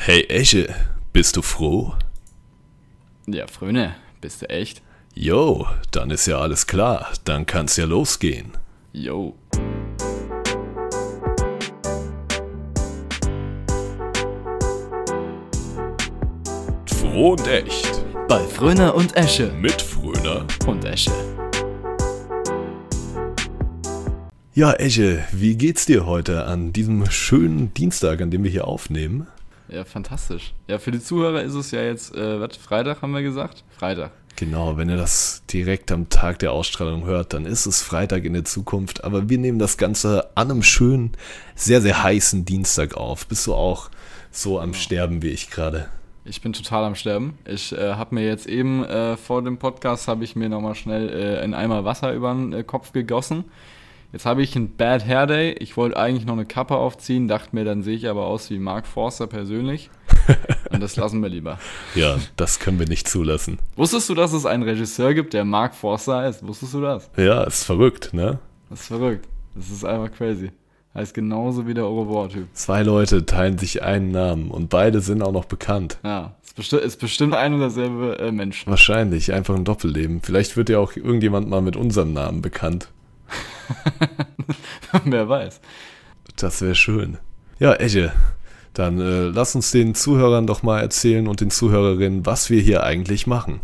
Hey Esche, bist du froh? Ja, Fröne, bist du echt? Jo, dann ist ja alles klar, dann kann's ja losgehen. Yo. Froh und echt. Bei Fröner und Esche. Mit Fröner. Und Esche. Ja, Esche, wie geht's dir heute an diesem schönen Dienstag, an dem wir hier aufnehmen? Ja, fantastisch. Ja, für die Zuhörer ist es ja jetzt, äh, was, Freitag haben wir gesagt? Freitag. Genau, wenn ihr das direkt am Tag der Ausstrahlung hört, dann ist es Freitag in der Zukunft. Aber wir nehmen das Ganze an einem schönen, sehr, sehr heißen Dienstag auf. Bist du auch so am Sterben wie ich gerade? Ich bin total am Sterben. Ich äh, habe mir jetzt eben äh, vor dem Podcast, habe ich mir nochmal schnell äh, einen Eimer Wasser über den äh, Kopf gegossen. Jetzt habe ich einen Bad Hair Day. Ich wollte eigentlich noch eine Kappe aufziehen, dachte mir, dann sehe ich aber aus wie Mark Forster persönlich. Und das lassen wir lieber. Ja, das können wir nicht zulassen. Wusstest du, dass es einen Regisseur gibt, der Mark Forster heißt? Wusstest du das? Ja, ist verrückt, ne? Das ist verrückt. Das ist einfach crazy. Heißt genauso wie der Au revoir-Typ. Zwei Leute teilen sich einen Namen und beide sind auch noch bekannt. Ja, ist, besti ist bestimmt ein und derselbe äh, Mensch. Wahrscheinlich, einfach ein Doppelleben. Vielleicht wird ja auch irgendjemand mal mit unserem Namen bekannt. Wer weiß. Das wäre schön. Ja, Esche, dann äh, lass uns den Zuhörern doch mal erzählen und den Zuhörerinnen, was wir hier eigentlich machen.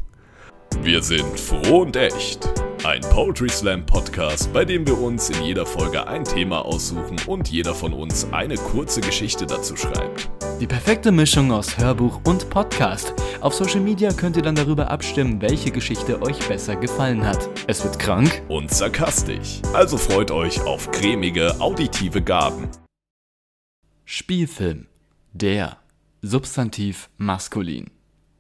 Wir sind froh und echt. Ein Poetry Slam Podcast, bei dem wir uns in jeder Folge ein Thema aussuchen und jeder von uns eine kurze Geschichte dazu schreibt. Die perfekte Mischung aus Hörbuch und Podcast. Auf Social Media könnt ihr dann darüber abstimmen, welche Geschichte euch besser gefallen hat. Es wird krank und sarkastisch. Also freut euch auf cremige auditive Gaben. Spielfilm. Der. Substantiv maskulin.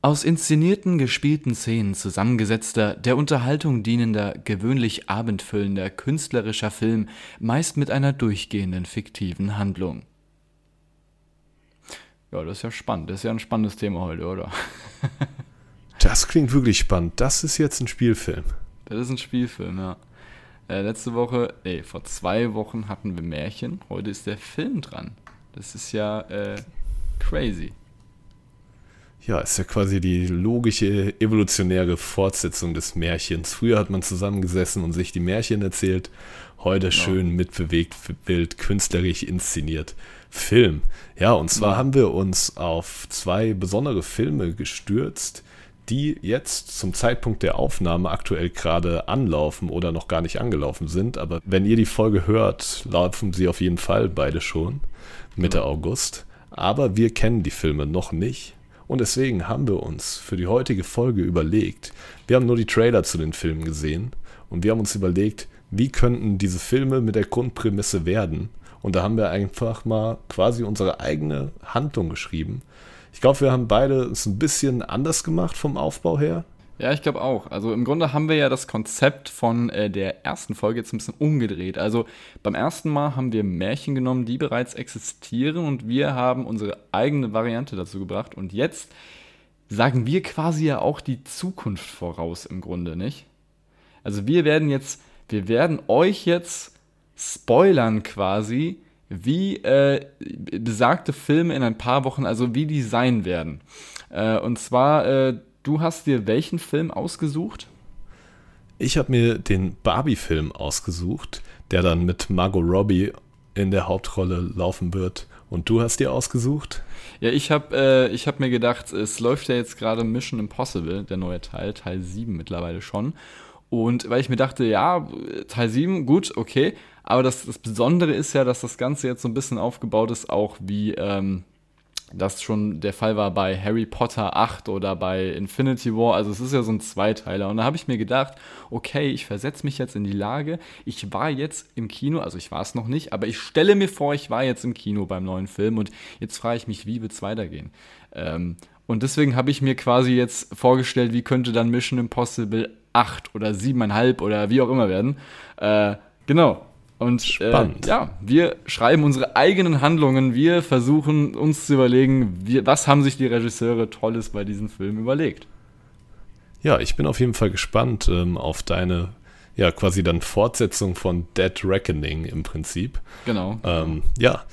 Aus inszenierten, gespielten Szenen zusammengesetzter, der Unterhaltung dienender, gewöhnlich abendfüllender, künstlerischer Film, meist mit einer durchgehenden fiktiven Handlung. Ja, das ist ja spannend. Das ist ja ein spannendes Thema heute, oder? das klingt wirklich spannend. Das ist jetzt ein Spielfilm. Das ist ein Spielfilm, ja. Äh, letzte Woche, nee, vor zwei Wochen hatten wir Märchen. Heute ist der Film dran. Das ist ja äh, crazy ja, ist ja quasi die logische evolutionäre Fortsetzung des Märchens. Früher hat man zusammengesessen und sich die Märchen erzählt, heute genau. schön mitbewegt, Bild, künstlerisch inszeniert. Film. Ja, und zwar ja. haben wir uns auf zwei besondere Filme gestürzt, die jetzt zum Zeitpunkt der Aufnahme aktuell gerade anlaufen oder noch gar nicht angelaufen sind. Aber wenn ihr die Folge hört, laufen sie auf jeden Fall beide schon Mitte ja. August. Aber wir kennen die Filme noch nicht und deswegen haben wir uns für die heutige Folge überlegt, wir haben nur die Trailer zu den Filmen gesehen und wir haben uns überlegt, wie könnten diese Filme mit der Grundprämisse werden. Und da haben wir einfach mal quasi unsere eigene Handlung geschrieben. Ich glaube, wir haben beide es ein bisschen anders gemacht vom Aufbau her. Ja, ich glaube auch. Also im Grunde haben wir ja das Konzept von äh, der ersten Folge jetzt ein bisschen umgedreht. Also beim ersten Mal haben wir Märchen genommen, die bereits existieren und wir haben unsere eigene Variante dazu gebracht. Und jetzt sagen wir quasi ja auch die Zukunft voraus im Grunde, nicht? Also wir werden jetzt, wir werden euch jetzt spoilern quasi, wie äh, besagte Filme in ein paar Wochen, also wie die sein werden. Äh, und zwar äh, Du hast dir welchen Film ausgesucht? Ich habe mir den Barbie-Film ausgesucht, der dann mit Margot Robbie in der Hauptrolle laufen wird. Und du hast dir ausgesucht? Ja, ich habe äh, hab mir gedacht, es läuft ja jetzt gerade Mission Impossible, der neue Teil, Teil 7 mittlerweile schon. Und weil ich mir dachte, ja, Teil 7, gut, okay. Aber das, das Besondere ist ja, dass das Ganze jetzt so ein bisschen aufgebaut ist, auch wie ähm, das schon der Fall war bei Harry Potter 8 oder bei Infinity War. Also es ist ja so ein Zweiteiler. Und da habe ich mir gedacht, okay, ich versetze mich jetzt in die Lage. Ich war jetzt im Kino, also ich war es noch nicht, aber ich stelle mir vor, ich war jetzt im Kino beim neuen Film und jetzt frage ich mich, wie wird es weitergehen? Ähm, und deswegen habe ich mir quasi jetzt vorgestellt, wie könnte dann Mission Impossible 8 oder 7,5 oder wie auch immer werden. Äh, genau. Und äh, ja, wir schreiben unsere eigenen Handlungen. Wir versuchen uns zu überlegen, wie, was haben sich die Regisseure Tolles bei diesem Film überlegt. Ja, ich bin auf jeden Fall gespannt ähm, auf deine, ja, quasi dann Fortsetzung von Dead Reckoning im Prinzip. Genau. Ähm, ja,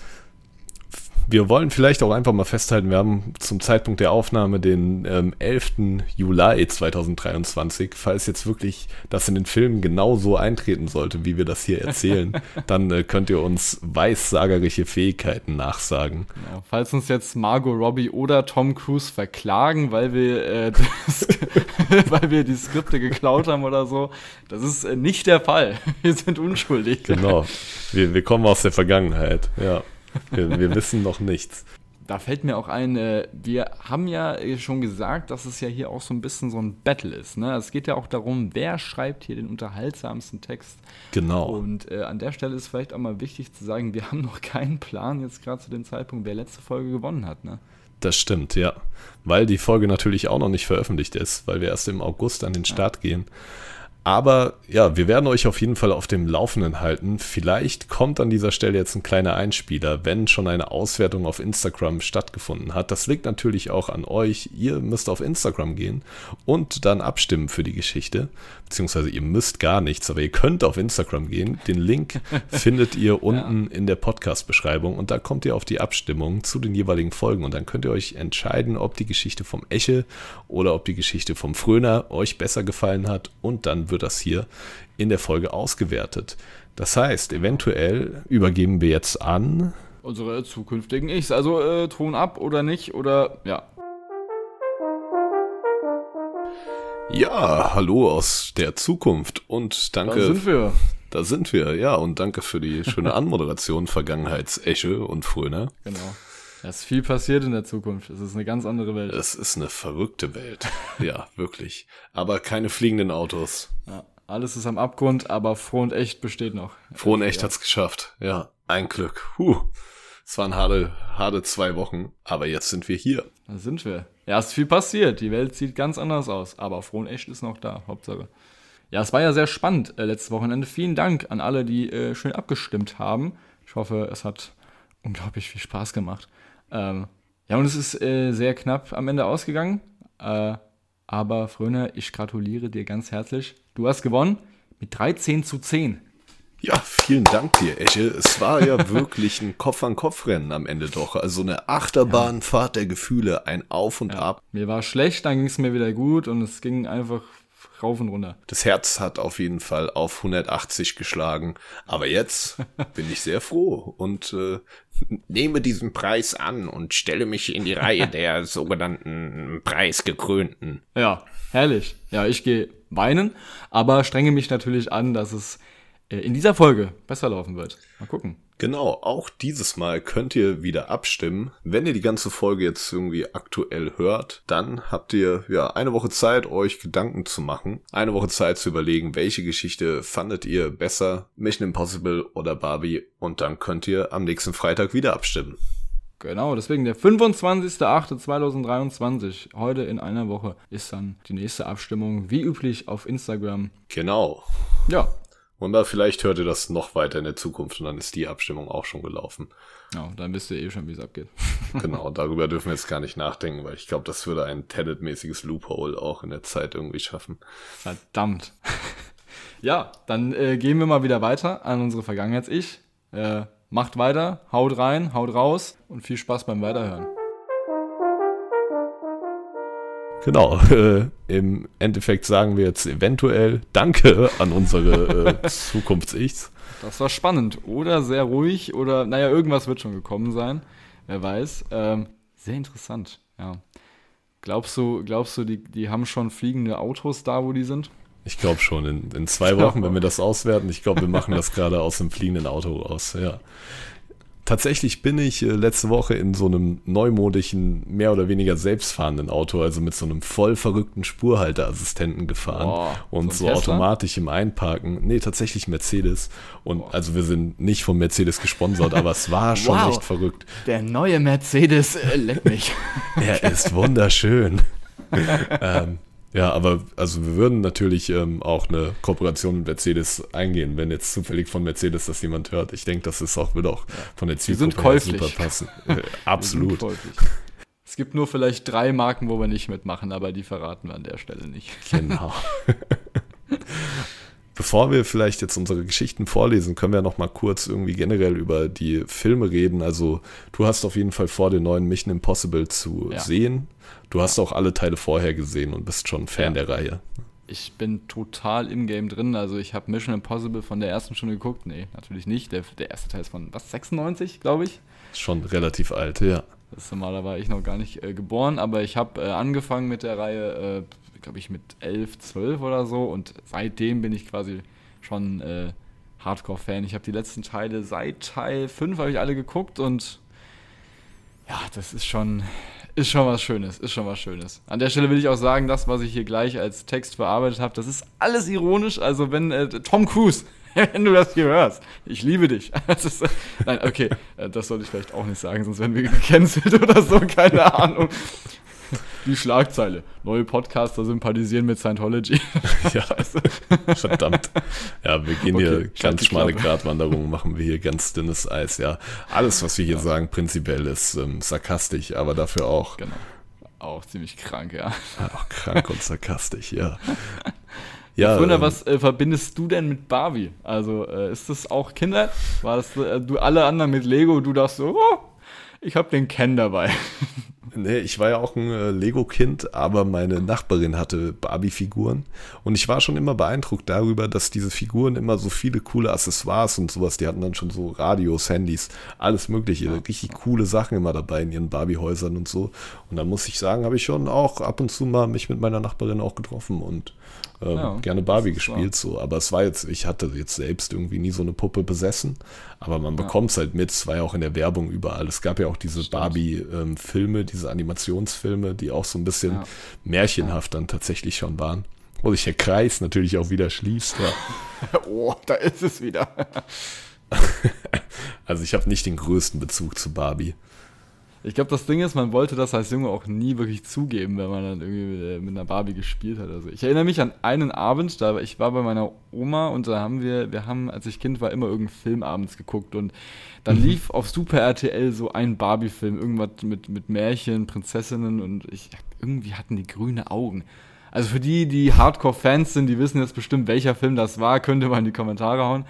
wir wollen vielleicht auch einfach mal festhalten, wir haben zum Zeitpunkt der Aufnahme den ähm, 11. Juli 2023. Falls jetzt wirklich das in den Filmen genau so eintreten sollte, wie wir das hier erzählen, dann äh, könnt ihr uns weissagerische Fähigkeiten nachsagen. Genau. Falls uns jetzt Margot Robbie oder Tom Cruise verklagen, weil wir, äh, das, weil wir die Skripte geklaut haben oder so, das ist äh, nicht der Fall. Wir sind unschuldig. Genau. Wir, wir kommen aus der Vergangenheit, ja. Wir, wir wissen noch nichts. Da fällt mir auch ein, äh, wir haben ja schon gesagt, dass es ja hier auch so ein bisschen so ein Battle ist. Ne? Es geht ja auch darum, wer schreibt hier den unterhaltsamsten Text. Genau. Und äh, an der Stelle ist vielleicht auch mal wichtig zu sagen, wir haben noch keinen Plan jetzt gerade zu dem Zeitpunkt, wer letzte Folge gewonnen hat. Ne? Das stimmt, ja. Weil die Folge natürlich auch noch nicht veröffentlicht ist, weil wir erst im August an den Start ja. gehen. Aber ja, wir werden euch auf jeden Fall auf dem Laufenden halten. Vielleicht kommt an dieser Stelle jetzt ein kleiner Einspieler, wenn schon eine Auswertung auf Instagram stattgefunden hat. Das liegt natürlich auch an euch. Ihr müsst auf Instagram gehen und dann abstimmen für die Geschichte. Beziehungsweise ihr müsst gar nichts, aber ihr könnt auf Instagram gehen. Den Link findet ihr unten ja. in der Podcast-Beschreibung und da kommt ihr auf die Abstimmung zu den jeweiligen Folgen und dann könnt ihr euch entscheiden, ob die Geschichte vom Eche oder ob die Geschichte vom Fröner euch besser gefallen hat und dann wird das hier in der Folge ausgewertet. Das heißt, eventuell übergeben wir jetzt an unsere zukünftigen Ichs. Also äh, Ton ab oder nicht oder ja. Ja, hallo aus der Zukunft und danke. Da sind wir. Da sind wir, ja, und danke für die schöne Anmoderation, Vergangenheitsesche und Fröner. Genau. Es ist viel passiert in der Zukunft. Es ist eine ganz andere Welt. Es ist eine verrückte Welt. ja, wirklich. Aber keine fliegenden Autos. Ja, alles ist am Abgrund, aber Froh und Echt besteht noch. Froh und Echt ja. hat's geschafft. Ja, ein Glück. Huh. Es waren harte, harte zwei Wochen, aber jetzt sind wir hier. Da sind wir. Ja, es ist viel passiert. Die Welt sieht ganz anders aus, aber Froh und Echt ist noch da, Hauptsache. Ja, es war ja sehr spannend äh, letztes Wochenende. Vielen Dank an alle, die äh, schön abgestimmt haben. Ich hoffe, es hat unglaublich viel Spaß gemacht. Ähm, ja, und es ist äh, sehr knapp am Ende ausgegangen. Äh, aber Fröner, ich gratuliere dir ganz herzlich. Du hast gewonnen mit 13 zu 10. Ja, vielen Dank dir, Esche. Es war ja wirklich ein Kopf-an-Kopf-Rennen am Ende doch. Also eine Achterbahnfahrt der Gefühle, ein Auf und ja. Ab. Mir war schlecht, dann ging es mir wieder gut und es ging einfach rauf und runter. Das Herz hat auf jeden Fall auf 180 geschlagen. Aber jetzt bin ich sehr froh und äh, nehme diesen Preis an und stelle mich in die Reihe der sogenannten Preisgekrönten. Ja, herrlich. Ja, ich gehe weinen, aber strenge mich natürlich an, dass es äh, in dieser Folge besser laufen wird. Mal gucken. Genau, auch dieses Mal könnt ihr wieder abstimmen. Wenn ihr die ganze Folge jetzt irgendwie aktuell hört, dann habt ihr ja eine Woche Zeit, euch Gedanken zu machen. Eine Woche Zeit zu überlegen, welche Geschichte fandet ihr besser, Mission Impossible oder Barbie. Und dann könnt ihr am nächsten Freitag wieder abstimmen. Genau, deswegen der 25.08.2023, heute in einer Woche, ist dann die nächste Abstimmung, wie üblich auf Instagram. Genau. Ja, und da vielleicht hört ihr das noch weiter in der Zukunft und dann ist die Abstimmung auch schon gelaufen. Ja, dann wisst ihr eh schon, wie es abgeht. genau, darüber dürfen wir jetzt gar nicht nachdenken, weil ich glaube, das würde ein Tenet-mäßiges Loophole auch in der Zeit irgendwie schaffen. Verdammt. ja, dann äh, gehen wir mal wieder weiter an unsere Vergangenheits-Ich. Äh, macht weiter, haut rein, haut raus und viel Spaß beim Weiterhören. Genau, äh, im Endeffekt sagen wir jetzt eventuell Danke an unsere äh, Zukunfts-Ichs. Das war spannend oder sehr ruhig oder, naja, irgendwas wird schon gekommen sein, wer weiß. Ähm, sehr interessant, ja. Glaubst du, glaubst du, die, die haben schon fliegende Autos da, wo die sind? Ich glaube schon, in, in zwei Wochen, wenn wir das auswerten. Ich glaube, wir machen das gerade aus dem fliegenden Auto aus, ja. Tatsächlich bin ich äh, letzte Woche in so einem neumodischen, mehr oder weniger selbstfahrenden Auto, also mit so einem voll verrückten Spurhalteassistenten gefahren Boah, und so, so automatisch im Einparken. Nee, tatsächlich Mercedes. Und Boah. also wir sind nicht von Mercedes gesponsert, aber es war schon wow, echt verrückt. Der neue Mercedes äh, leck mich. er ist wunderschön. ähm, ja, aber also wir würden natürlich ähm, auch eine Kooperation mit Mercedes eingehen, wenn jetzt zufällig von Mercedes das jemand hört. Ich denke, das ist auch, wird auch von der Zielgruppe super passen. Äh, absolut. Es gibt nur vielleicht drei Marken, wo wir nicht mitmachen, aber die verraten wir an der Stelle nicht. Genau. Bevor wir vielleicht jetzt unsere Geschichten vorlesen, können wir noch mal kurz irgendwie generell über die Filme reden. Also du hast auf jeden Fall vor, den neuen Mission Impossible zu ja. sehen. Du hast auch alle Teile vorher gesehen und bist schon Fan ja. der Reihe. Ich bin total im Game drin. Also ich habe Mission Impossible von der ersten schon geguckt. Nee, natürlich nicht. Der, der erste Teil ist von was 96, glaube ich. Schon relativ alt, ja. Das ist normal, da war ich noch gar nicht äh, geboren, aber ich habe äh, angefangen mit der Reihe, äh, glaube ich, mit 11, 12 oder so und seitdem bin ich quasi schon äh, Hardcore-Fan. Ich habe die letzten Teile seit Teil 5 habe ich alle geguckt und ja, das ist schon, ist schon was Schönes, ist schon was Schönes. An der Stelle will ich auch sagen, das, was ich hier gleich als Text verarbeitet habe, das ist alles ironisch. Also wenn äh, Tom Cruise wenn du das hier hörst. Ich liebe dich. Ist, nein, okay, äh, das sollte ich vielleicht auch nicht sagen, sonst werden wir gecancelt oder so, keine Ahnung. Die Schlagzeile. Neue Podcaster sympathisieren mit Scientology. ja, verdammt. Ja, wir gehen okay, hier ganz schmale Gratwanderungen, machen wir hier ganz dünnes Eis, ja. Alles, was wir hier ja. sagen, prinzipiell ist ähm, sarkastisch, aber dafür auch. Genau. Auch ziemlich krank, ja. Auch krank und sarkastisch, ja. Ja, Wunder, ähm, was äh, verbindest du denn mit Barbie? Also äh, ist das auch Kinder? War das äh, du alle anderen mit Lego? Du dachtest so, oh, ich habe den Ken dabei. Nee, ich war ja auch ein äh, Lego-Kind, aber meine Nachbarin hatte Barbie-Figuren. Und ich war schon immer beeindruckt darüber, dass diese Figuren immer so viele coole Accessoires und sowas, die hatten dann schon so Radios, Handys, alles mögliche, ja. richtig coole Sachen immer dabei in ihren Barbie-Häusern und so. Und da muss ich sagen, habe ich schon auch ab und zu mal mich mit meiner Nachbarin auch getroffen und ähm, ja, gerne Barbie gespielt, so. Aber es war jetzt, ich hatte jetzt selbst irgendwie nie so eine Puppe besessen, aber man ja. bekommt es halt mit. Es war ja auch in der Werbung überall. Es gab ja auch diese Barbie-Filme, ähm, diese Animationsfilme, die auch so ein bisschen ja. märchenhaft dann tatsächlich schon waren. Wo sich der Kreis natürlich auch wieder schließt. Ja. oh, da ist es wieder. also ich habe nicht den größten Bezug zu Barbie. Ich glaube, das Ding ist, man wollte das als Junge auch nie wirklich zugeben, wenn man dann irgendwie mit einer Barbie gespielt hat. Also ich erinnere mich an einen Abend, da ich war bei meiner Oma und da haben wir, wir haben, als ich Kind war, immer irgendeinen Film abends geguckt und dann mhm. lief auf Super RTL so ein Barbie-Film, irgendwas mit, mit Märchen, Prinzessinnen und ich, irgendwie hatten die grüne Augen. Also für die, die Hardcore-Fans sind, die wissen jetzt bestimmt, welcher Film das war, könnt ihr mal in die Kommentare hauen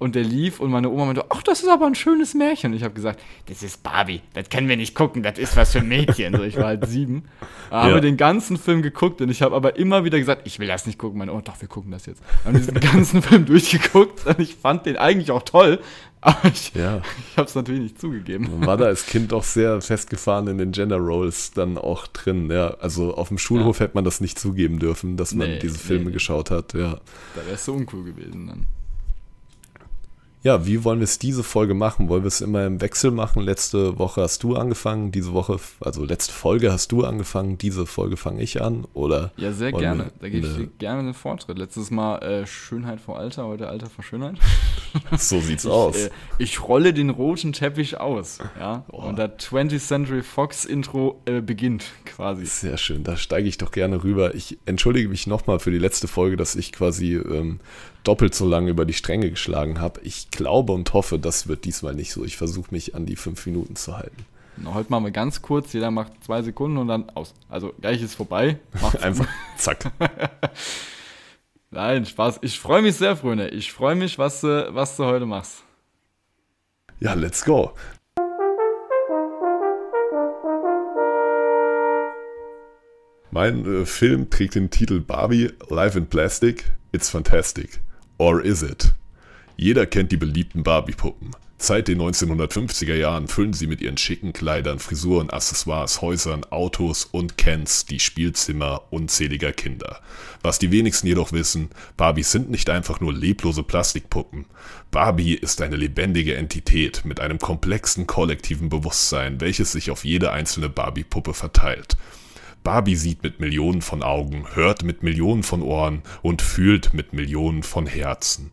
und der lief und meine Oma meinte, ach, das ist aber ein schönes Märchen. Und ich habe gesagt, das ist Barbie, das können wir nicht gucken, das ist was für Mädchen. so, ich war halt sieben, ja. habe den ganzen Film geguckt und ich habe aber immer wieder gesagt, ich will das nicht gucken. Meine Oma, doch, wir gucken das jetzt. Wir haben diesen ganzen Film durchgeguckt und ich fand den eigentlich auch toll, aber ich, ja. ich habe es natürlich nicht zugegeben. Man war da als Kind doch sehr festgefahren in den Gender Roles dann auch drin. Ja, also auf dem Schulhof ja. hätte man das nicht zugeben dürfen, dass man nee, diese Filme nee. geschaut hat. Ja. Da wäre es so uncool gewesen dann. Ja, wie wollen wir es diese Folge machen? Wollen wir es immer im Wechsel machen? Letzte Woche hast du angefangen, diese Woche, also letzte Folge hast du angefangen, diese Folge fange ich an, oder? Ja, sehr gerne. Da gebe ich dir gerne den Vortritt. Letztes Mal äh, Schönheit vor Alter, heute Alter vor Schönheit. so sieht's ich, aus. Äh, ich rolle den roten Teppich aus, ja. Oh. Und das 20th Century Fox Intro äh, beginnt quasi. Sehr schön, da steige ich doch gerne rüber. Ich entschuldige mich nochmal für die letzte Folge, dass ich quasi ähm, doppelt so lange über die Stränge geschlagen habe. Ich glaube und hoffe, das wird diesmal nicht so. Ich versuche mich an die fünf Minuten zu halten. Na, heute machen wir ganz kurz, jeder macht zwei Sekunden und dann aus. Also gleich ist vorbei. Einfach zack. Nein, Spaß. Ich freue mich sehr, Freunde. Ich freue mich, was, was du heute machst. Ja, let's go. Mein äh, Film trägt den Titel Barbie Live in Plastic. It's fantastic. Or is it? Jeder kennt die beliebten Barbie-Puppen. Seit den 1950er Jahren füllen sie mit ihren schicken Kleidern, Frisuren, Accessoires, Häusern, Autos und Kens die Spielzimmer unzähliger Kinder. Was die wenigsten jedoch wissen, Barbies sind nicht einfach nur leblose Plastikpuppen. Barbie ist eine lebendige Entität mit einem komplexen kollektiven Bewusstsein, welches sich auf jede einzelne Barbie-Puppe verteilt. Barbie sieht mit Millionen von Augen, hört mit Millionen von Ohren und fühlt mit Millionen von Herzen.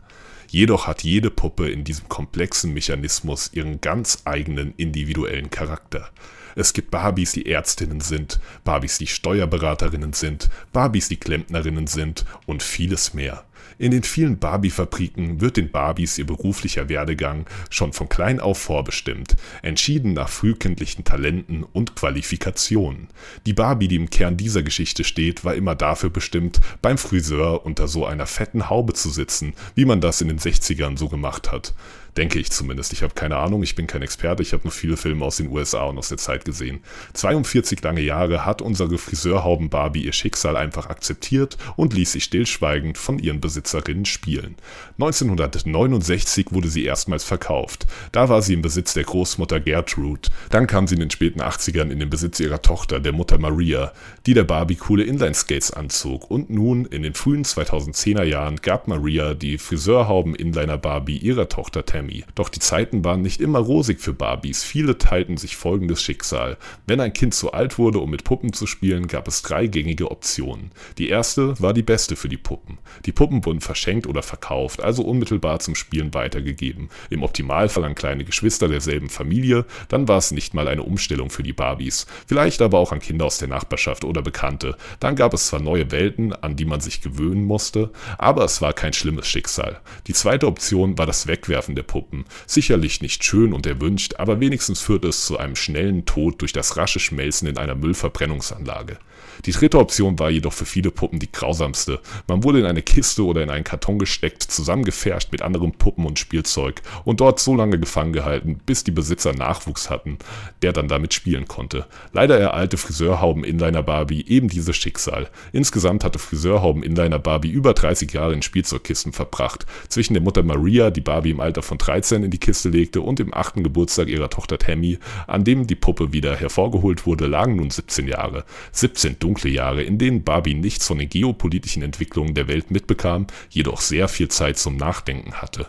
Jedoch hat jede Puppe in diesem komplexen Mechanismus ihren ganz eigenen individuellen Charakter. Es gibt Barbies, die Ärztinnen sind, Barbies, die Steuerberaterinnen sind, Barbies, die Klempnerinnen sind und vieles mehr. In den vielen Barbie-Fabriken wird den Barbies ihr beruflicher Werdegang schon von klein auf vorbestimmt, entschieden nach frühkindlichen Talenten und Qualifikationen. Die Barbie, die im Kern dieser Geschichte steht, war immer dafür bestimmt, beim Friseur unter so einer fetten Haube zu sitzen, wie man das in den 60ern so gemacht hat. Denke ich zumindest. Ich habe keine Ahnung, ich bin kein Experte, ich habe nur viele Filme aus den USA und aus der Zeit gesehen. 42 lange Jahre hat unsere Friseurhauben Barbie ihr Schicksal einfach akzeptiert und ließ sich stillschweigend von ihren Besitzerinnen spielen. 1969 wurde sie erstmals verkauft. Da war sie im Besitz der Großmutter Gertrude. Dann kam sie in den späten 80ern in den Besitz ihrer Tochter, der Mutter Maria, die der Barbie coole Inline-Skates anzog. Und nun, in den frühen 2010er Jahren, gab Maria die Friseurhauben-Inliner Barbie ihrer Tochter Tammy Grammy. Doch die Zeiten waren nicht immer rosig für Barbies. Viele teilten sich folgendes Schicksal. Wenn ein Kind zu alt wurde, um mit Puppen zu spielen, gab es drei gängige Optionen. Die erste war die beste für die Puppen. Die Puppen wurden verschenkt oder verkauft, also unmittelbar zum Spielen weitergegeben. Im Optimalfall an kleine Geschwister derselben Familie, dann war es nicht mal eine Umstellung für die Barbies. Vielleicht aber auch an Kinder aus der Nachbarschaft oder Bekannte. Dann gab es zwar neue Welten, an die man sich gewöhnen musste, aber es war kein schlimmes Schicksal. Die zweite Option war das Wegwerfen der Puppen. Sicherlich nicht schön und erwünscht, aber wenigstens führt es zu einem schnellen Tod durch das rasche Schmelzen in einer Müllverbrennungsanlage. Die dritte Option war jedoch für viele Puppen die grausamste. Man wurde in eine Kiste oder in einen Karton gesteckt, zusammengefärscht mit anderen Puppen und Spielzeug und dort so lange gefangen gehalten, bis die Besitzer Nachwuchs hatten, der dann damit spielen konnte. Leider ereilte Friseurhauben Inliner Barbie eben dieses Schicksal. Insgesamt hatte Friseurhauben Inliner Barbie über 30 Jahre in Spielzeugkisten verbracht. Zwischen der Mutter Maria, die Barbie im Alter von 13 in die Kiste legte, und dem achten Geburtstag ihrer Tochter Tammy, an dem die Puppe wieder hervorgeholt wurde, lagen nun 17 Jahre. 17 dunkle Jahre, in denen Barbie nichts von den geopolitischen Entwicklungen der Welt mitbekam, jedoch sehr viel Zeit zum Nachdenken hatte.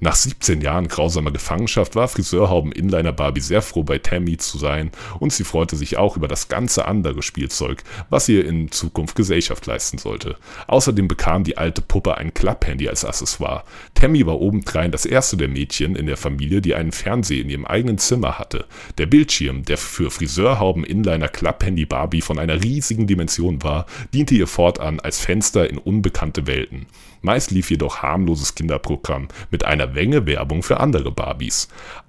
Nach 17 Jahren grausamer Gefangenschaft war Friseurhauben Inliner Barbie sehr froh bei Tammy zu sein und sie freute sich auch über das ganze andere Spielzeug, was ihr in Zukunft Gesellschaft leisten sollte. Außerdem bekam die alte Puppe ein Klapphandy als Accessoire. Tammy war obendrein das erste der Mädchen in der Familie, die einen Fernseher in ihrem eigenen Zimmer hatte. Der Bildschirm, der für Friseurhauben Inliner Klapphandy Barbie von einer riesigen Dimension war, diente ihr fortan als Fenster in unbekannte Welten. Meist lief jedoch harmloses Kinderprogramm mit einer Menge Werbung für andere Barbies.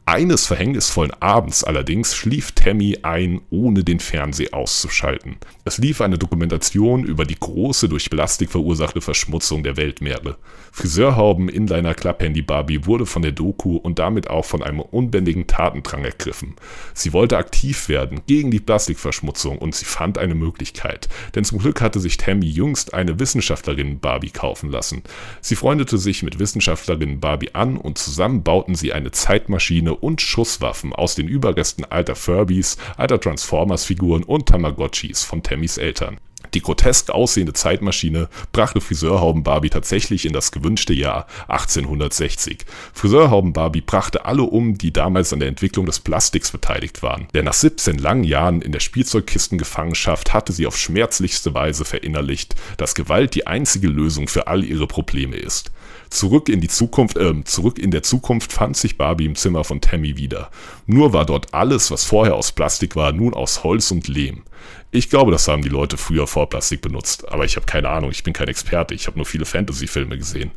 Eines verhängnisvollen Abends allerdings schlief Tammy ein, ohne den Fernseher auszuschalten. Es lief eine Dokumentation über die große durch Plastik verursachte Verschmutzung der Weltmeere. Friseurhauben Inliner Klapphandy Barbie wurde von der Doku und damit auch von einem unbändigen Tatendrang ergriffen. Sie wollte aktiv werden gegen die Plastikverschmutzung und sie fand eine Möglichkeit, denn zum Glück hatte sich Tammy jüngst eine Wissenschaftlerin Barbie kaufen lassen. Sie freundete sich mit Wissenschaftlerin Barbie an und zusammen bauten sie eine Zeitmaschine und Schusswaffen aus den Überresten alter Furbies, alter Transformers-Figuren und Tamagotchis von Tammys Eltern. Die grotesk aussehende Zeitmaschine brachte Friseurhauben Barbie tatsächlich in das gewünschte Jahr 1860. Friseurhauben Barbie brachte alle um, die damals an der Entwicklung des Plastiks beteiligt waren. Denn nach 17 langen Jahren in der Spielzeugkistengefangenschaft hatte sie auf schmerzlichste Weise verinnerlicht, dass Gewalt die einzige Lösung für all ihre Probleme ist. Zurück in die Zukunft, äh, zurück in der Zukunft fand sich Barbie im Zimmer von Tammy wieder. Nur war dort alles, was vorher aus Plastik war, nun aus Holz und Lehm. Ich glaube, das haben die Leute früher vor Plastik benutzt, aber ich habe keine Ahnung, ich bin kein Experte, ich habe nur viele Fantasy-Filme gesehen.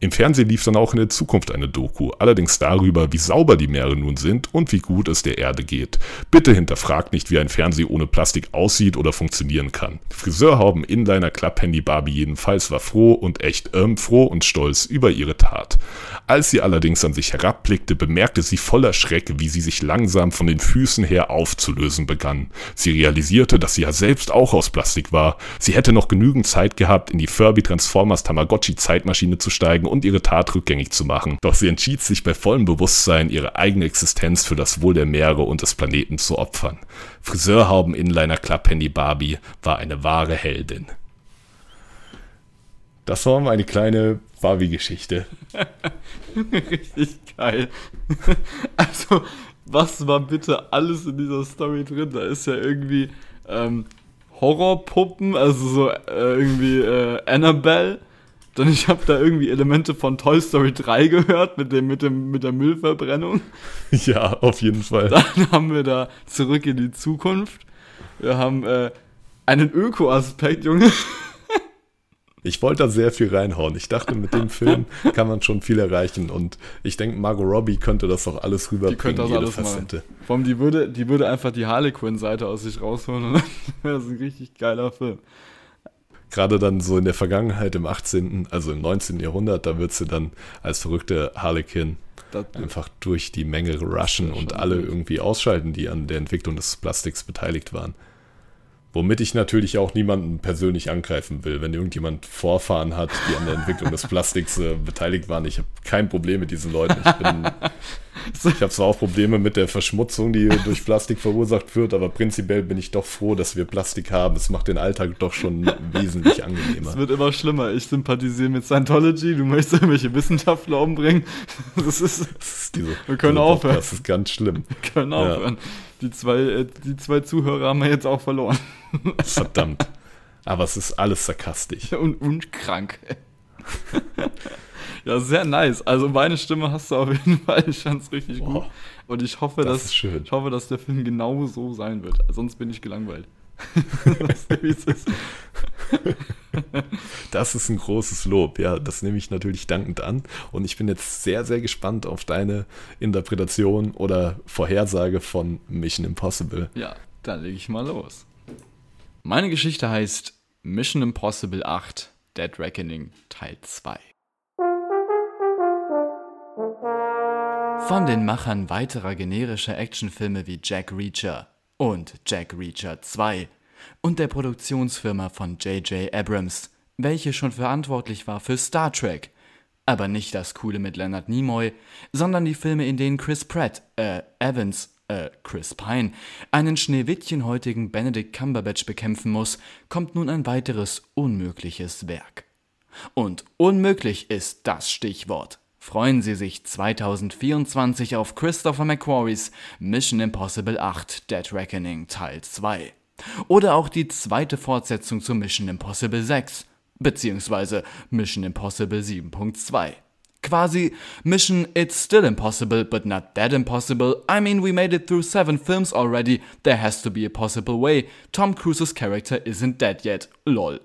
Im Fernsehen lief dann auch in der Zukunft eine Doku, allerdings darüber, wie sauber die Meere nun sind und wie gut es der Erde geht. Bitte hinterfragt nicht, wie ein Fernseher ohne Plastik aussieht oder funktionieren kann. Friseurhauben Inliner Klapphandy Barbie jedenfalls war froh und echt ähm, froh und stolz über ihre Tat. Als sie allerdings an sich herabblickte, bemerkte sie voller Schreck, wie sie sich langsam von den Füßen her aufzulösen begann. Sie realisierte, dass sie ja selbst auch aus Plastik war. Sie hätte noch genügend Zeit gehabt, in die Furby Transformers Tamagotchi Zeitmaschine zu steigen und ihre Tat rückgängig zu machen. Doch sie entschied sich bei vollem Bewusstsein, ihre eigene Existenz für das Wohl der Meere und des Planeten zu opfern. Friseurhauben Inliner Klapphandy Barbie war eine wahre Heldin. Das war mal eine kleine Barbie-Geschichte. Richtig geil. Also, was war bitte alles in dieser Story drin? Da ist ja irgendwie ähm, Horrorpuppen, also so äh, irgendwie äh, Annabelle dann ich habe da irgendwie Elemente von Toy Story 3 gehört mit dem mit dem mit der Müllverbrennung. Ja, auf jeden Fall. Dann haben wir da zurück in die Zukunft. Wir haben äh, einen Öko-Aspekt, Junge. Ich wollte da sehr viel reinhauen. Ich dachte, mit dem Film kann man schon viel erreichen. Und ich denke, Margot Robbie könnte das auch alles rüberbringen, die könnte das jede alles Facette. Machen. Vor allem, die würde, die würde einfach die Harlequin-Seite aus sich rausholen und dann wäre das ein richtig geiler Film. Gerade dann so in der Vergangenheit im 18., also im 19. Jahrhundert, da wird sie dann als verrückte Harlequin das einfach durch die Menge rushen und alle irgendwie ausschalten, die an der Entwicklung des Plastiks beteiligt waren. Womit ich natürlich auch niemanden persönlich angreifen will. Wenn irgendjemand Vorfahren hat, die an der Entwicklung des Plastiks äh, beteiligt waren, ich habe kein Problem mit diesen Leuten. Ich, ich habe zwar auch Probleme mit der Verschmutzung, die durch Plastik verursacht wird, aber prinzipiell bin ich doch froh, dass wir Plastik haben. Es macht den Alltag doch schon wesentlich angenehmer. Es wird immer schlimmer. Ich sympathisiere mit Scientology, du möchtest irgendwelche Wissenschaftler umbringen. Das ist, das ist diese, wir können aufhören. Das ist ganz schlimm. Wir können aufhören. Ja. Die, zwei, äh, die zwei Zuhörer haben wir jetzt auch verloren. Verdammt. Aber es ist alles sarkastisch. Und, und krank. ja, sehr nice. Also meine Stimme hast du auf jeden Fall. Ich fand es richtig Boah, gut. Und ich hoffe, das dass, ich hoffe, dass der Film genau so sein wird. Sonst bin ich gelangweilt. das ist ein großes Lob. Ja, das nehme ich natürlich dankend an. Und ich bin jetzt sehr, sehr gespannt auf deine Interpretation oder Vorhersage von Mission Impossible. Ja, dann lege ich mal los. Meine Geschichte heißt Mission Impossible 8 Dead Reckoning Teil 2. Von den Machern weiterer generischer Actionfilme wie Jack Reacher und Jack Reacher 2 und der Produktionsfirma von J.J. Abrams, welche schon verantwortlich war für Star Trek. Aber nicht das Coole mit Leonard Nimoy, sondern die Filme, in denen Chris Pratt, äh, Evans äh, Chris Pine, einen schneewittchenhäutigen Benedict Cumberbatch bekämpfen muss, kommt nun ein weiteres unmögliches Werk. Und unmöglich ist das Stichwort. Freuen Sie sich 2024 auf Christopher McQuarries Mission Impossible 8 Dead Reckoning Teil 2. Oder auch die zweite Fortsetzung zu Mission Impossible 6, beziehungsweise Mission Impossible 7.2. Quasi Mission It's Still Impossible, but not that impossible. I mean, we made it through seven films already. There has to be a possible way. Tom Cruise's character isn't dead yet. Lol.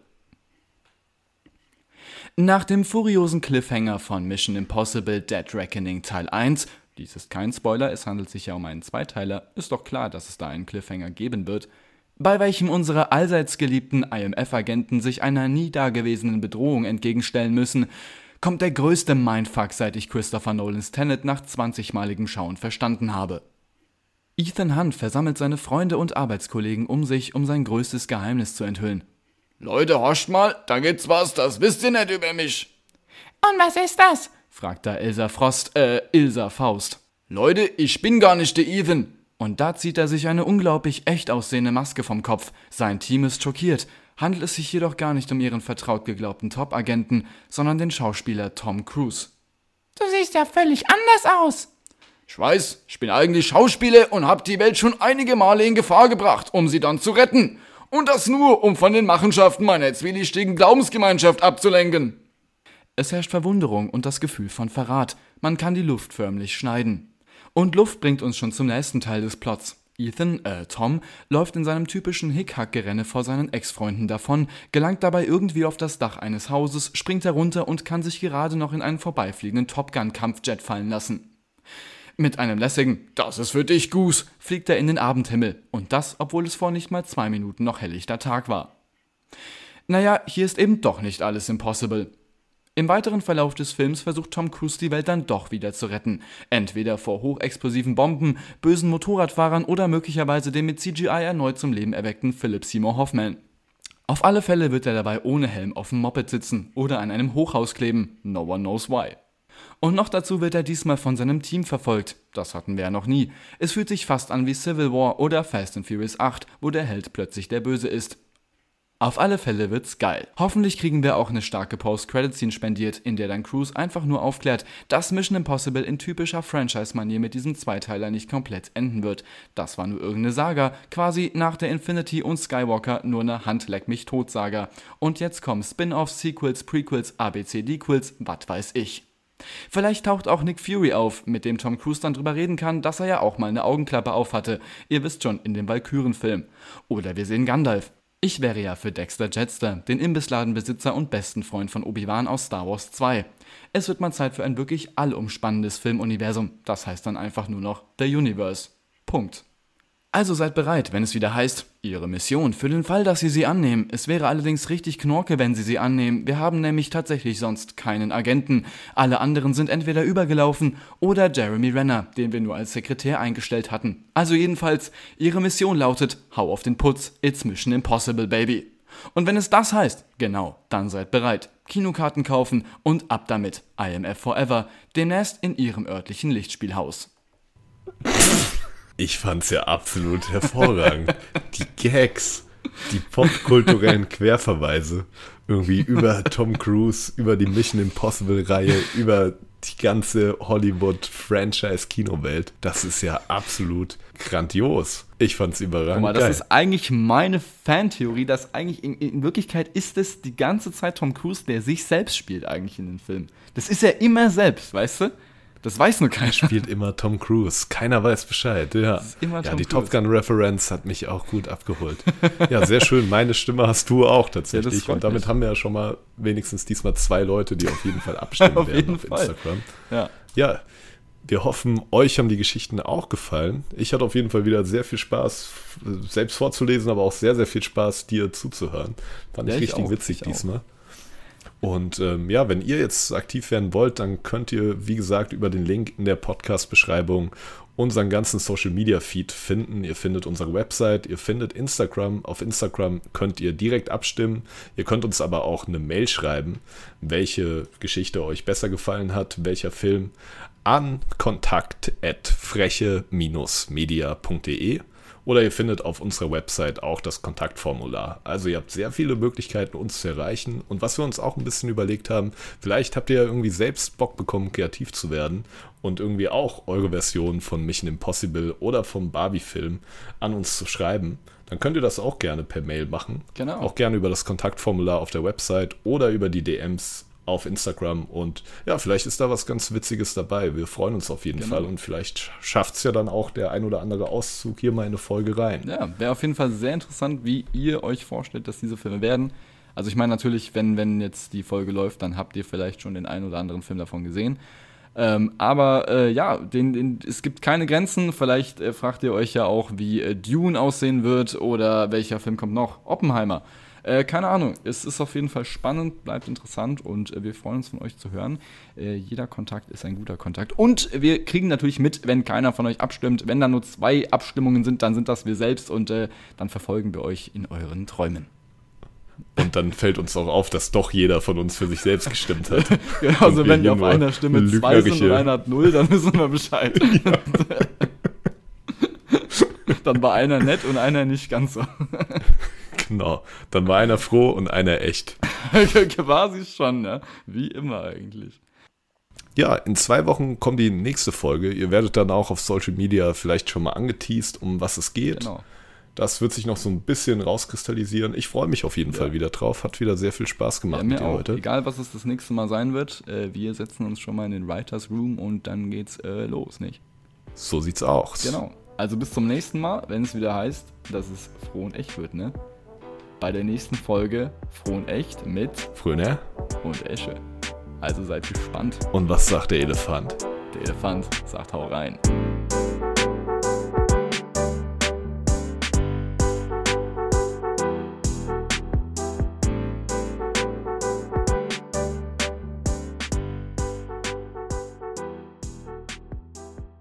Nach dem furiosen Cliffhanger von Mission Impossible Dead Reckoning Teil 1, dies ist kein Spoiler, es handelt sich ja um einen Zweiteiler, ist doch klar, dass es da einen Cliffhanger geben wird, bei welchem unsere allseits geliebten IMF-Agenten sich einer nie dagewesenen Bedrohung entgegenstellen müssen, kommt der größte Mindfuck, seit ich Christopher Nolans Tenet nach 20-maligem Schauen verstanden habe. Ethan Hunt versammelt seine Freunde und Arbeitskollegen um sich, um sein größtes Geheimnis zu enthüllen. Leute, horcht mal, da gibt's was, das wisst ihr nicht über mich. Und was ist das? fragt da Ilsa Frost, äh, Ilsa Faust. Leute, ich bin gar nicht der Ethan. Und da zieht er sich eine unglaublich echt aussehende Maske vom Kopf. Sein Team ist schockiert handelt es sich jedoch gar nicht um ihren vertraut geglaubten Top-Agenten, sondern den Schauspieler Tom Cruise. Du siehst ja völlig anders aus. Ich weiß, ich bin eigentlich Schauspieler und hab die Welt schon einige Male in Gefahr gebracht, um sie dann zu retten. Und das nur, um von den Machenschaften meiner zwielichtigen Glaubensgemeinschaft abzulenken. Es herrscht Verwunderung und das Gefühl von Verrat. Man kann die Luft förmlich schneiden. Und Luft bringt uns schon zum nächsten Teil des Plots. Ethan, äh, Tom, läuft in seinem typischen Hickhack-Gerenne vor seinen Ex-Freunden davon, gelangt dabei irgendwie auf das Dach eines Hauses, springt herunter und kann sich gerade noch in einen vorbeifliegenden Top Gun-Kampfjet fallen lassen. Mit einem lässigen Das ist für dich, Goose, fliegt er in den Abendhimmel. Und das, obwohl es vor nicht mal zwei Minuten noch helllichter Tag war. Naja, hier ist eben doch nicht alles impossible. Im weiteren Verlauf des Films versucht Tom Cruise die Welt dann doch wieder zu retten. Entweder vor hochexplosiven Bomben, bösen Motorradfahrern oder möglicherweise dem mit CGI erneut zum Leben erweckten Philip Seymour Hoffman. Auf alle Fälle wird er dabei ohne Helm auf dem Moped sitzen oder an einem Hochhaus kleben. No one knows why. Und noch dazu wird er diesmal von seinem Team verfolgt. Das hatten wir ja noch nie. Es fühlt sich fast an wie Civil War oder Fast and Furious 8, wo der Held plötzlich der Böse ist. Auf alle Fälle wird's geil. Hoffentlich kriegen wir auch eine starke Post-Credit-Scene spendiert, in der dann Cruise einfach nur aufklärt, dass Mission Impossible in typischer Franchise-Manier mit diesem Zweiteiler nicht komplett enden wird. Das war nur irgendeine Saga, quasi nach der Infinity und Skywalker nur eine Handleck mich tot Saga. Und jetzt kommen Spin-offs, Sequels, Prequels, ABC-Dequels, was weiß ich. Vielleicht taucht auch Nick Fury auf, mit dem Tom Cruise dann drüber reden kann, dass er ja auch mal eine Augenklappe aufhatte. Ihr wisst schon, in dem Valkyren-Film. Oder wir sehen Gandalf. Ich wäre ja für Dexter Jetster, den Imbissladenbesitzer und besten Freund von Obi-Wan aus Star Wars 2. Es wird mal Zeit für ein wirklich allumspannendes Filmuniversum. Das heißt dann einfach nur noch The Universe. Punkt. Also seid bereit, wenn es wieder heißt, Ihre Mission für den Fall, dass Sie sie annehmen. Es wäre allerdings richtig knorke, wenn Sie sie annehmen. Wir haben nämlich tatsächlich sonst keinen Agenten. Alle anderen sind entweder übergelaufen oder Jeremy Renner, den wir nur als Sekretär eingestellt hatten. Also jedenfalls, Ihre Mission lautet, hau auf den Putz, it's Mission Impossible, Baby. Und wenn es das heißt, genau, dann seid bereit. Kinokarten kaufen und ab damit. IMF Forever, demnächst in Ihrem örtlichen Lichtspielhaus. Ich fand's ja absolut hervorragend. die Gags, die popkulturellen Querverweise, irgendwie über Tom Cruise, über die Mission Impossible-Reihe, über die ganze Hollywood-Franchise-Kinowelt. Das ist ja absolut grandios. Ich fand's überragend. Guck mal, das ist eigentlich meine Fantheorie, dass eigentlich in, in, Wirklichkeit ist es die ganze Zeit Tom Cruise, der sich selbst spielt eigentlich in den Filmen. Das ist er immer selbst, weißt du? Das weiß nur keiner. Spielt immer Tom Cruise. Keiner weiß Bescheid. Ja, ja die Top Gun Reference hat mich auch gut abgeholt. ja, sehr schön. Meine Stimme hast du auch tatsächlich. Ja, Und damit mich. haben wir ja schon mal wenigstens diesmal zwei Leute, die auf jeden Fall abstimmen auf werden auf Fall. Instagram. Ja. ja. Wir hoffen, euch haben die Geschichten auch gefallen. Ich hatte auf jeden Fall wieder sehr viel Spaß, selbst vorzulesen, aber auch sehr, sehr viel Spaß, dir zuzuhören. Fand ja, ich richtig ich witzig diesmal. Auch. Und ähm, ja, wenn ihr jetzt aktiv werden wollt, dann könnt ihr, wie gesagt, über den Link in der Podcast-Beschreibung unseren ganzen Social Media Feed finden. Ihr findet unsere Website, ihr findet Instagram. Auf Instagram könnt ihr direkt abstimmen. Ihr könnt uns aber auch eine Mail schreiben, welche Geschichte euch besser gefallen hat, welcher Film, an kontakt.freche-media.de. Oder ihr findet auf unserer Website auch das Kontaktformular. Also ihr habt sehr viele Möglichkeiten, uns zu erreichen. Und was wir uns auch ein bisschen überlegt haben, vielleicht habt ihr ja irgendwie selbst Bock bekommen, kreativ zu werden und irgendwie auch eure Version von Mission Impossible oder vom Barbie-Film an uns zu schreiben. Dann könnt ihr das auch gerne per Mail machen. Genau. Auch gerne über das Kontaktformular auf der Website oder über die DMs auf Instagram und ja, vielleicht ist da was ganz Witziges dabei. Wir freuen uns auf jeden genau. Fall und vielleicht schafft es ja dann auch der ein oder andere Auszug hier mal in eine Folge rein. Ja, wäre auf jeden Fall sehr interessant, wie ihr euch vorstellt, dass diese Filme werden. Also ich meine natürlich, wenn, wenn jetzt die Folge läuft, dann habt ihr vielleicht schon den einen oder anderen Film davon gesehen. Ähm, aber äh, ja, den, den, es gibt keine Grenzen. Vielleicht äh, fragt ihr euch ja auch, wie äh, Dune aussehen wird oder welcher Film kommt noch? Oppenheimer. Äh, keine Ahnung, es ist auf jeden Fall spannend, bleibt interessant und äh, wir freuen uns von euch zu hören. Äh, jeder Kontakt ist ein guter Kontakt. Und wir kriegen natürlich mit, wenn keiner von euch abstimmt. Wenn da nur zwei Abstimmungen sind, dann sind das wir selbst und äh, dann verfolgen wir euch in euren Träumen. Und dann fällt uns auch auf, dass doch jeder von uns für sich selbst gestimmt hat. genau, also wenn auf einer Stimme zwei sind und einer hat null, dann wissen wir Bescheid. Ja. dann war einer nett und einer nicht ganz so. Genau. Dann war einer froh und einer echt. Quasi schon, ja. Wie immer eigentlich. Ja, in zwei Wochen kommt die nächste Folge. Ihr werdet dann auch auf Social Media vielleicht schon mal angeteased, um was es geht. Genau. Das wird sich noch so ein bisschen rauskristallisieren. Ich freue mich auf jeden ja. Fall wieder drauf. Hat wieder sehr viel Spaß gemacht ja, mit dir auch. heute. Egal, was es das nächste Mal sein wird, äh, wir setzen uns schon mal in den Writers Room und dann geht's äh, los, nicht? So sieht's aus. Genau. Also bis zum nächsten Mal, wenn es wieder heißt, dass es froh und echt wird, ne? Bei der nächsten Folge Froh und Echt mit Fröner und Esche. Also seid gespannt. Und was sagt der Elefant? Der Elefant sagt hau rein.